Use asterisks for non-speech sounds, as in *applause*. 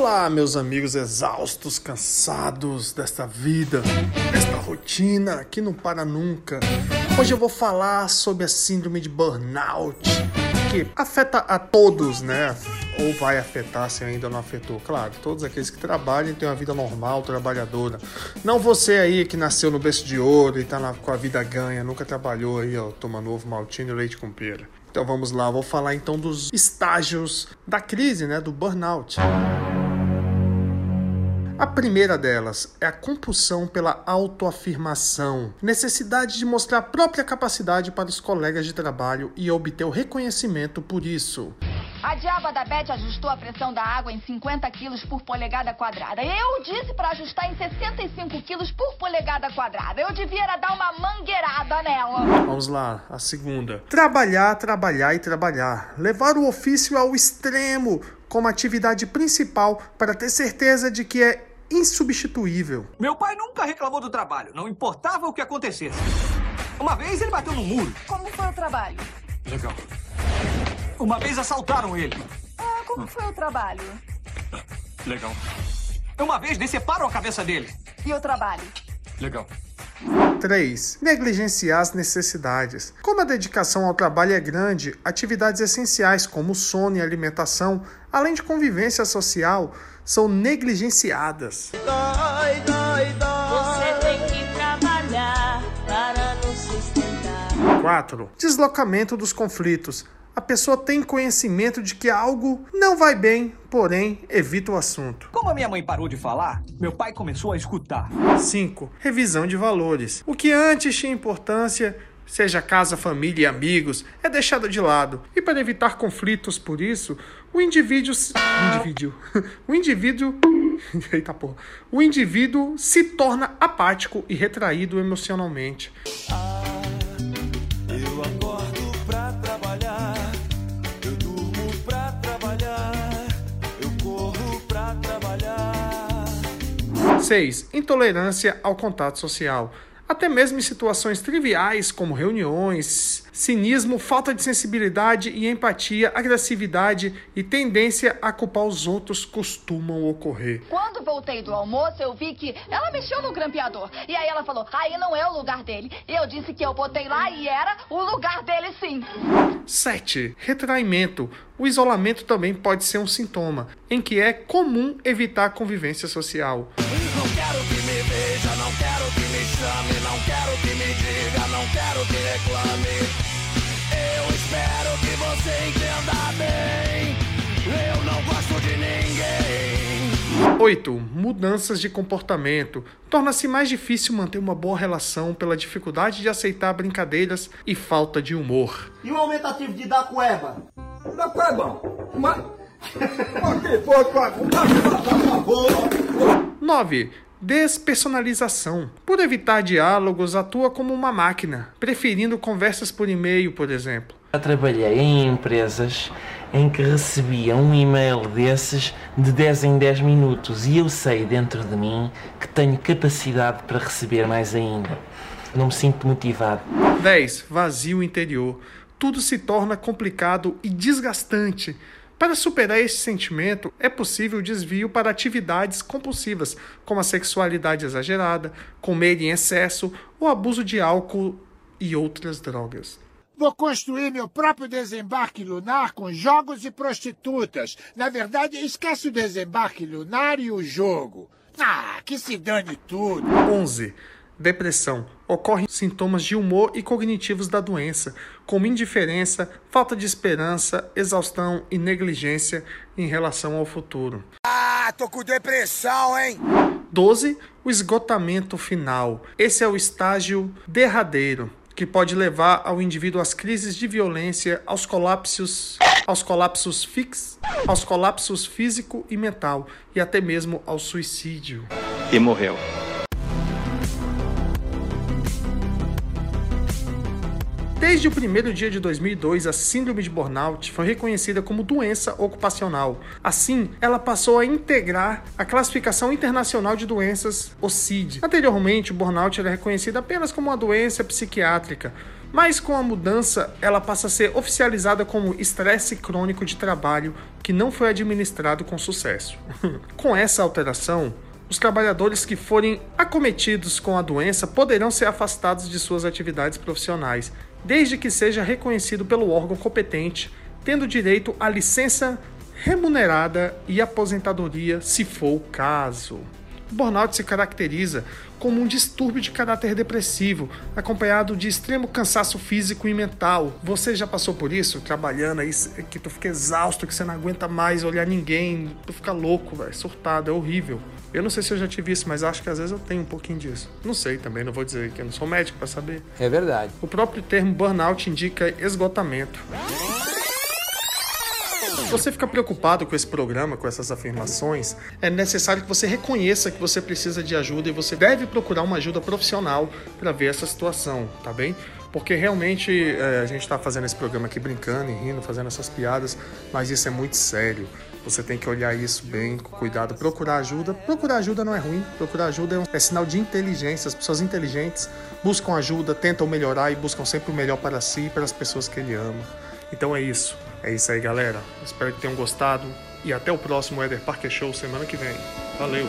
Olá, meus amigos exaustos, cansados desta vida, desta rotina que não para nunca. Hoje eu vou falar sobre a síndrome de burnout, que afeta a todos, né? Ou vai afetar se ainda não afetou. Claro, todos aqueles que trabalham têm uma vida normal, trabalhadora. Não você aí que nasceu no berço de ouro e tá na, com a vida ganha, nunca trabalhou aí, ó, tomando ovo maltine e leite com pera. Então vamos lá, vou falar então dos estágios da crise, né, do burnout. A primeira delas é a compulsão pela autoafirmação, necessidade de mostrar a própria capacidade para os colegas de trabalho e obter o reconhecimento por isso. A diaba da Beth ajustou a pressão da água em 50 quilos por polegada quadrada. Eu disse para ajustar em 65 quilos por polegada quadrada. Eu devia era dar uma mangueirada nela. Vamos lá, a segunda. Trabalhar, trabalhar e trabalhar. Levar o ofício ao extremo como atividade principal para ter certeza de que é insubstituível. Meu pai nunca reclamou do trabalho, não importava o que acontecesse. Uma vez ele bateu no muro. Como foi o trabalho? Legal. Uma vez assaltaram ele. Ah, como foi o trabalho? Legal. Uma vez deceparam a cabeça dele. E o trabalho? Legal. 3. Negligenciar as necessidades. Como a dedicação ao trabalho é grande, atividades essenciais como sono e alimentação, além de convivência social, são negligenciadas. Dói, dói, dói. Você tem que trabalhar para nos sustentar. 4. Deslocamento dos conflitos. A pessoa tem conhecimento de que algo não vai bem, porém evita o assunto. Como a minha mãe parou de falar, meu pai começou a escutar. 5. Revisão de valores. O que antes tinha importância seja casa, família e amigos, é deixado de lado. E para evitar conflitos por isso, o indivíduo. O indivíduo. *laughs* O indivíduo. *laughs* Eita porra. O indivíduo se torna apático e retraído emocionalmente. Ah, eu acordo pra trabalhar. Eu durmo pra trabalhar. Eu corro pra trabalhar. 6. Intolerância ao contato social. Até mesmo em situações triviais como reuniões, cinismo, falta de sensibilidade e empatia, agressividade e tendência a culpar os outros costumam ocorrer. Quando voltei do almoço, eu vi que ela mexeu no grampeador. E aí ela falou: aí não é o lugar dele. E eu disse que eu botei lá e era o lugar dele sim. 7. Retraimento. O isolamento também pode ser um sintoma, em que é comum evitar a convivência social. Não quero não quero que me chame, não quero que me diga, não quero que reclame. Eu espero que você entenda bem. Eu não gosto de ninguém. 8. Mudanças de comportamento. Torna-se mais difícil manter uma boa relação pela dificuldade de aceitar brincadeiras e falta de humor. E o aumentativo de da cueba? Da cueba? Mas... que foi, por favor? 9. Despersonalização. Por evitar diálogos, atua como uma máquina, preferindo conversas por e-mail, por exemplo. Já trabalhei em empresas em que recebia um e-mail desses de 10 em 10 minutos e eu sei dentro de mim que tenho capacidade para receber mais ainda. Não me sinto motivado. 10. Vazio interior. Tudo se torna complicado e desgastante. Para superar este sentimento, é possível o desvio para atividades compulsivas, como a sexualidade exagerada, comer em excesso, o abuso de álcool e outras drogas. Vou construir meu próprio desembarque lunar com jogos e prostitutas. Na verdade, esquece o desembarque lunar e o jogo. Ah, que se dane tudo. 11. Depressão. Ocorrem sintomas de humor e cognitivos da doença, como indiferença, falta de esperança, exaustão e negligência em relação ao futuro. Ah, tô com depressão, hein? 12. O esgotamento final. Esse é o estágio derradeiro, que pode levar ao indivíduo às crises de violência, aos colapsos, aos colapsos fix, aos colapsos físico e mental e até mesmo ao suicídio. E morreu. Desde o primeiro dia de 2002, a síndrome de burnout foi reconhecida como doença ocupacional. Assim, ela passou a integrar a classificação internacional de doenças, o CID. Anteriormente, o burnout era reconhecido apenas como uma doença psiquiátrica, mas com a mudança, ela passa a ser oficializada como estresse crônico de trabalho que não foi administrado com sucesso. *laughs* com essa alteração, os trabalhadores que forem acometidos com a doença poderão ser afastados de suas atividades profissionais, desde que seja reconhecido pelo órgão competente, tendo direito à licença remunerada e aposentadoria, se for o caso. O burnout se caracteriza como um distúrbio de caráter depressivo, acompanhado de extremo cansaço físico e mental. Você já passou por isso? Trabalhando aí, que tu fica exausto, que você não aguenta mais olhar ninguém, tu fica louco, velho, surtado, é horrível. Eu não sei se eu já tive isso, mas acho que às vezes eu tenho um pouquinho disso. Não sei também, não vou dizer que eu não sou médico para saber. É verdade. O próprio termo burnout indica esgotamento. você fica preocupado com esse programa, com essas afirmações, é necessário que você reconheça que você precisa de ajuda e você deve procurar uma ajuda profissional para ver essa situação, tá bem? Porque realmente é, a gente está fazendo esse programa aqui brincando e rindo, fazendo essas piadas, mas isso é muito sério. Você tem que olhar isso bem, com cuidado, procurar ajuda. Procurar ajuda não é ruim, procurar ajuda é, um, é sinal de inteligência. As pessoas inteligentes buscam ajuda, tentam melhorar e buscam sempre o melhor para si e para as pessoas que ele ama. Então é isso. É isso aí, galera. Espero que tenham gostado. E até o próximo Eder Parker Show semana que vem. Valeu!